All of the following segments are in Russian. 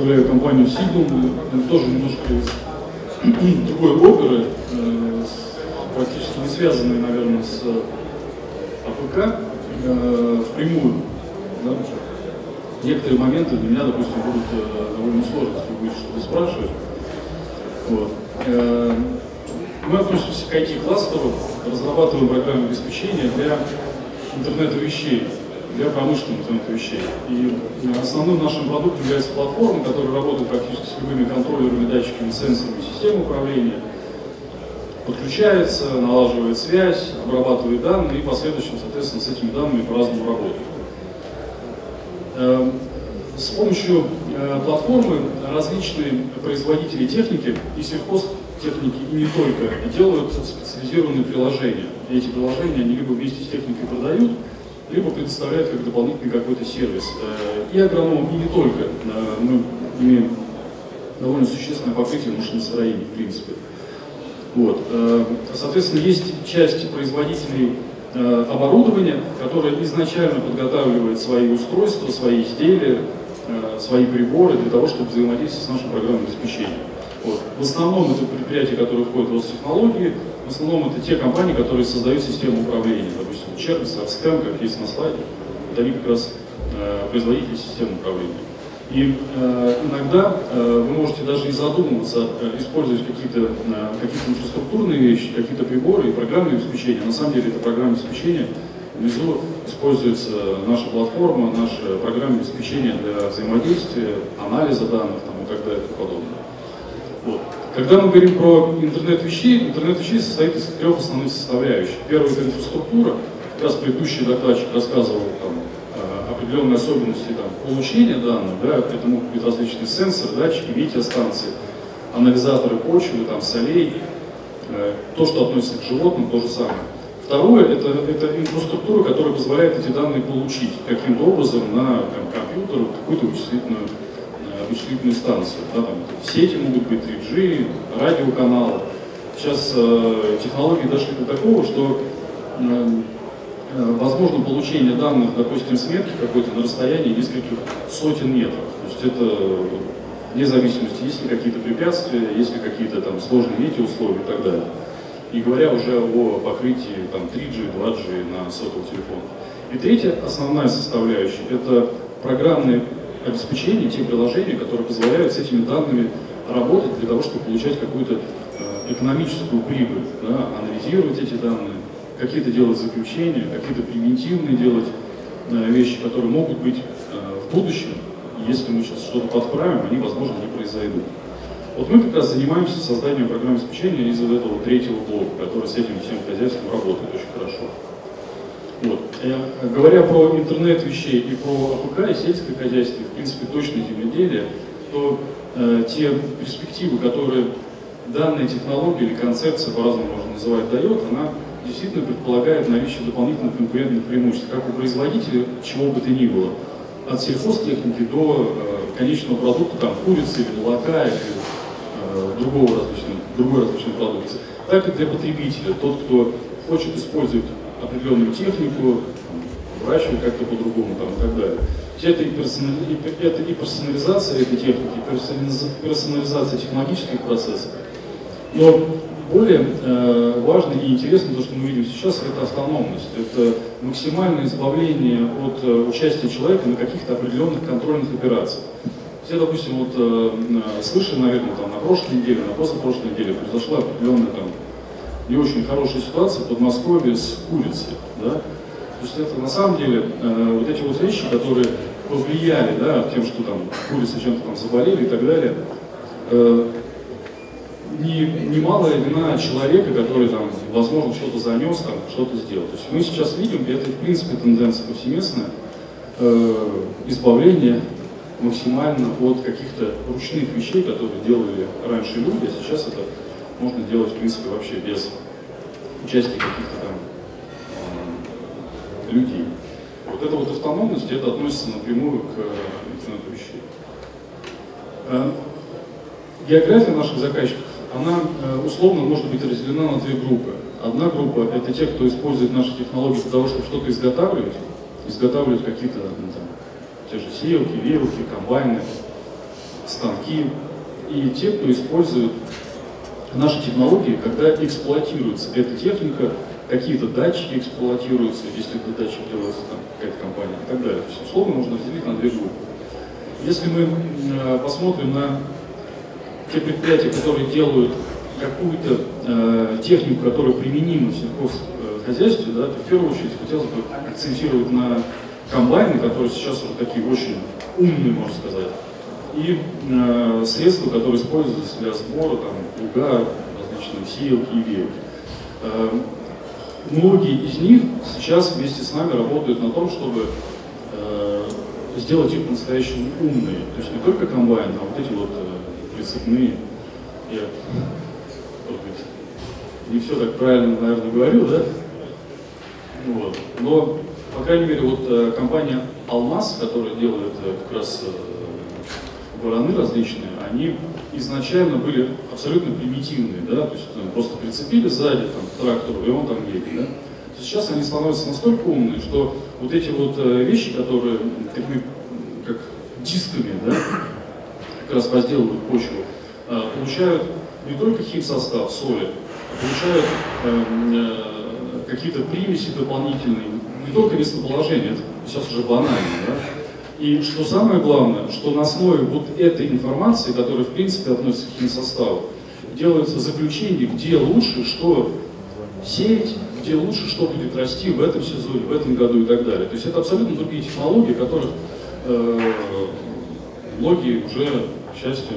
представляю компанию Signum, мы тоже немножко из другой оперы, э, практически не связанной, наверное, с АПК э, впрямую. Да? Некоторые моменты для меня, допустим, будут э, довольно сложны, если вы что-то спрашивать. Вот. Э, мы относимся к IT-кластеру, разрабатываем программное обеспечение для интернета вещей для промышленного интернета вещей. И э, основным нашим продуктом является платформа, которая работает практически с любыми контроллерами, датчиками, сенсорами систем управления, подключается, налаживает связь, обрабатывает данные и последующим, соответственно, с этими данными по-разному работает. Эм, с помощью э, платформы различные производители техники и сельхозтехники и не только делают специализированные приложения. Эти приложения они либо вместе с техникой продают, либо предоставляют как дополнительный какой-то сервис. Э, и агрономам, и не только. Э, мы имеем довольно существенное покрытие машиностроения, в принципе. Вот. Э, соответственно, есть часть производителей оборудования, которое изначально подготавливает свои устройства, свои изделия, свои приборы для того, чтобы взаимодействовать с нашим программным обеспечением. Вот. В основном это предприятия, которые входят в Ростехнологии, в основном это те компании, которые создают систему управления. Допустим, Червис, Арстем, как есть на слайде, это они как раз э, производители системы управления. И э, иногда э, вы можете даже и задумываться, э, использовать какие-то э, какие инфраструктурные вещи, какие-то приборы и программное обеспечение. На самом деле это программное обеспечение. Внизу используется наша платформа, наше программное обеспечение для взаимодействия, анализа данных там, и так далее и подобное. Вот. Когда мы говорим про интернет вещей, интернет вещей состоит из трех основных составляющих. Первая – это инфраструктура. Как раз предыдущий докладчик рассказывал там, э, определенные особенности там, получения данных. Да, это могут различные сенсоры, датчики, метеостанции, анализаторы почвы, там, солей. Э, то, что относится к животным, то же самое. Второе это, – это инфраструктура, которая позволяет эти данные получить каким-то образом на там, компьютер, какую-то вычислительную вычислительную станцию. Да, там, сети могут быть 3G, радиоканалы. Сейчас э, технологии дошли до такого, что э, э, возможно получение данных, допустим, с метки какой-то на расстоянии нескольких сотен метров. То есть это вне зависимости, есть ли какие-то препятствия, есть ли какие-то там сложные метеоусловия и так далее. И говоря уже о покрытии там 3G, 2G на сотовый телефон. И третья основная составляющая – это программные обеспечение, те приложения, которые позволяют с этими данными работать для того, чтобы получать какую-то э, экономическую прибыль, да, анализировать эти данные, какие-то делать заключения, какие-то превентивные делать э, вещи, которые могут быть э, в будущем, если мы сейчас что-то подправим, они, возможно, не произойдут. Вот мы как раз занимаемся созданием программы обеспечения из вот этого третьего блока, который с этим всем хозяйством работает очень хорошо. Вот. Э, говоря про интернет вещей и про АПК и сельское хозяйство, и, в принципе, точное земледелие, то э, те перспективы, которые данная технология или концепция, по-разному можно называть, дает, она действительно предполагает наличие дополнительных конкурентных преимуществ, как у производителя, чего бы то ни было, от сельхозтехники до э, конечного продукта, там, курицы или молока, или э, другого различного, другой различной продукции, так и для потребителя, тот, кто хочет использовать определенную технику, выращивать как-то по-другому там, и так далее. Это и, и персонализация этой техники, персонализация технологических процессов. Но более э, важно и интересно то, что мы видим сейчас, это автономность. Это максимальное избавление от э, участия человека на каких-то определенных контрольных операциях. Все, допустим, вот э, э слышали, наверное, там, на прошлой неделе, на позапрошлой неделе произошла определенная там, не очень хорошая ситуация в Подмосковье с курицей. Да? То есть это на самом деле э, вот эти вот вещи, которые повлияли да, тем, что там курицы чем-то там заболели и так далее, э, не, немалая вина человека, который там, возможно, что-то занес, там, что-то сделал. То есть мы сейчас видим, и это в принципе тенденция повсеместная, э, избавление максимально от каких-то ручных вещей, которые делали раньше люди, а сейчас это можно делать, в принципе, вообще без участия каких-то там э, людей. Вот эта вот автономность, это относится напрямую к интернету вещей. Э, география наших заказчиков, она э, условно может быть разделена на две группы. Одна группа – это те, кто использует наши технологии для того, чтобы что-то изготавливать, изготавливать какие-то ну, там, те же сеялки, веялки, комбайны, станки и те, кто использует наши технологии, когда эксплуатируется эта техника, какие-то датчики эксплуатируются, если это датчик делается там какая-то компания и так далее. То условно можно разделить на две группы. Если мы э, посмотрим на те предприятия, которые делают какую-то э, технику, которая применима в сельхозхозяйстве, да, то в первую очередь хотелось бы акцентировать на комбайны, которые сейчас уже такие очень умные, можно сказать, и э, средства, которые используются для сбора, там, луга, различные сеялки и веялки. Э, многие из них сейчас вместе с нами работают на том, чтобы э, сделать их по-настоящему умные. То есть не только комбайн, а вот эти вот э, прицепные. Я не все так правильно, наверное, говорю, да? Вот. Но, по крайней мере, вот э, компания Алмаз, которая делает э, как раз бараны различные, они изначально были абсолютно примитивные, да, то есть там, просто прицепили сзади там, к трактору, и он там едет, да. Сейчас они становятся настолько умные, что вот эти вот э, вещи, которые такими, как дисками, да, как раз возделывают почву, э, получают не только химсостав соли, а получают эм, э, какие-то примеси дополнительные, не только местоположение, это сейчас уже банально, да, и что самое главное, что на основе вот этой информации, которая в принципе относится к химсоставу, делается заключение, где лучше что сеять, где лучше что будет расти в этом сезоне, в этом году и так далее. То есть это абсолютно другие технологии, которых э, многие уже, к счастью,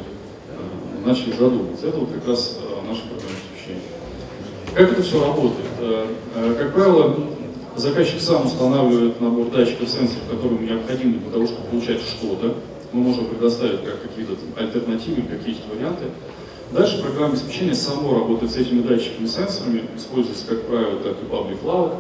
э, начали задумываться. Это вот как раз э, наше программное освещение. Как это все работает? Э, э, как правило, Заказчик сам устанавливает набор датчиков сенсоров, которые ему необходимы для того, чтобы получать что-то. Мы можем предоставить как какие-то альтернативы, какие-то варианты. Дальше программа обеспечения само работает с этими датчиками сенсорами, используется, как правило, так и public cloud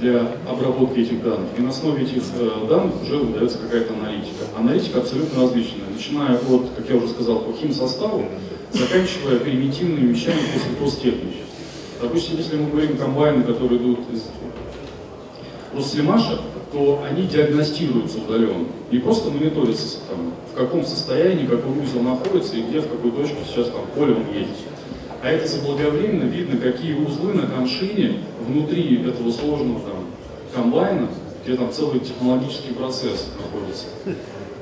для обработки этих данных. И на основе этих э, данных уже выдается какая-то аналитика. Аналитика абсолютно различная, начиная от, как я уже сказал, по химсоставу, заканчивая примитивными вещами после посттехники. Допустим, если мы говорим комбайны, которые идут из Рослимаша, то они диагностируются удаленно. Не просто мониторятся, там, в каком состоянии, какой узел находится и где, в какой точке сейчас там поле он едет. А это заблаговременно видно, какие узлы на коншине внутри этого сложного там, комбайна, где там целый технологический процесс находится,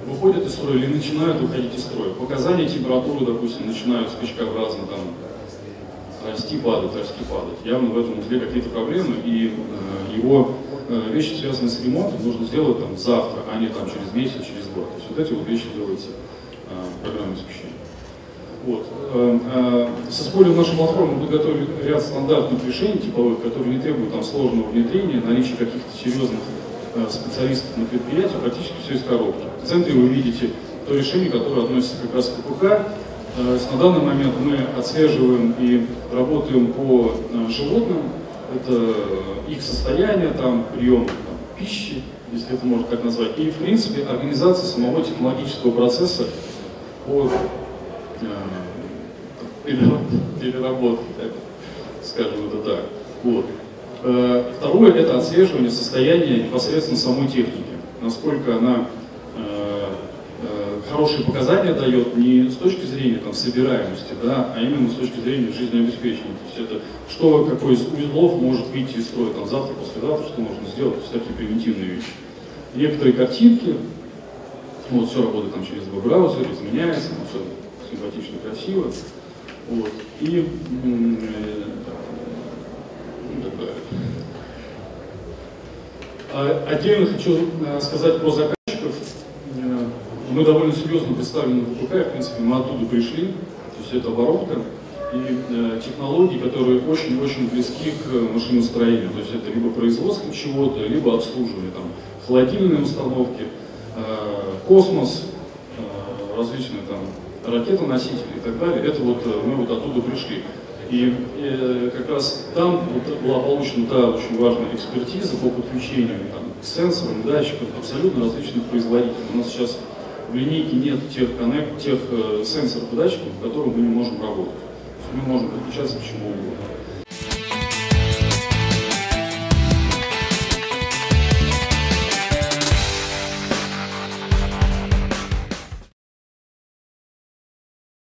выходят из строя или начинают выходить из строя. Показания температуры, допустим, начинают скачкообразно там расти, падать, расти, падать. Явно в этом узле какие-то проблемы, и э, его Э, вещи, связанные с ремонтом, нужно сделать там завтра, а не там через месяц, через год. То есть вот эти вот вещи делаются э, программным обеспечением. Вот. Э, э, с использованием нашей платформы мы подготовили ряд стандартных решений типовых, которые не требуют там, сложного внедрения, наличия каких-то серьезных э, специалистов на предприятии, практически все из коробки. В центре вы видите то решение, которое относится как раз к КПК. Э, на данный момент мы отслеживаем и работаем по э, животным, это их состояние, там, прием там, пищи, если это можно так назвать, и, в принципе, организация самого технологического процесса по э, переработке, скажем это так. Вот. Э, второе – это отслеживание состояния непосредственно самой техники, насколько она хорошие показания дает не с точки зрения там, собираемости, да, а именно с точки зрения жизнеобеспечения. То есть это что, какой из узлов может выйти из строя там, завтра, послезавтра, что можно сделать, то есть такие примитивные вещи. Некоторые картинки, вот все работает там через веб-браузер, изменяется, там все симпатично, красиво. Вот. И э. А, отдельно хочу э, сказать про заказ мы довольно серьезно представлены в ВПК, в принципе, мы оттуда пришли, то есть это воронка и э, технологии, которые очень-очень близки к машиностроению, то есть это либо производство чего-то, либо обслуживание, там, холодильные установки, э, космос, э, различные там ракетоносители и так далее, это вот э, мы вот оттуда пришли. И э, как раз там вот была получена та очень важная экспертиза по подключению там, к сенсорам, датчикам абсолютно различных производителей. У нас сейчас в линейке нет тех, коннект, тех э, сенсоров и датчиков, к которым мы не можем работать. Мы можем подключаться к чему угодно.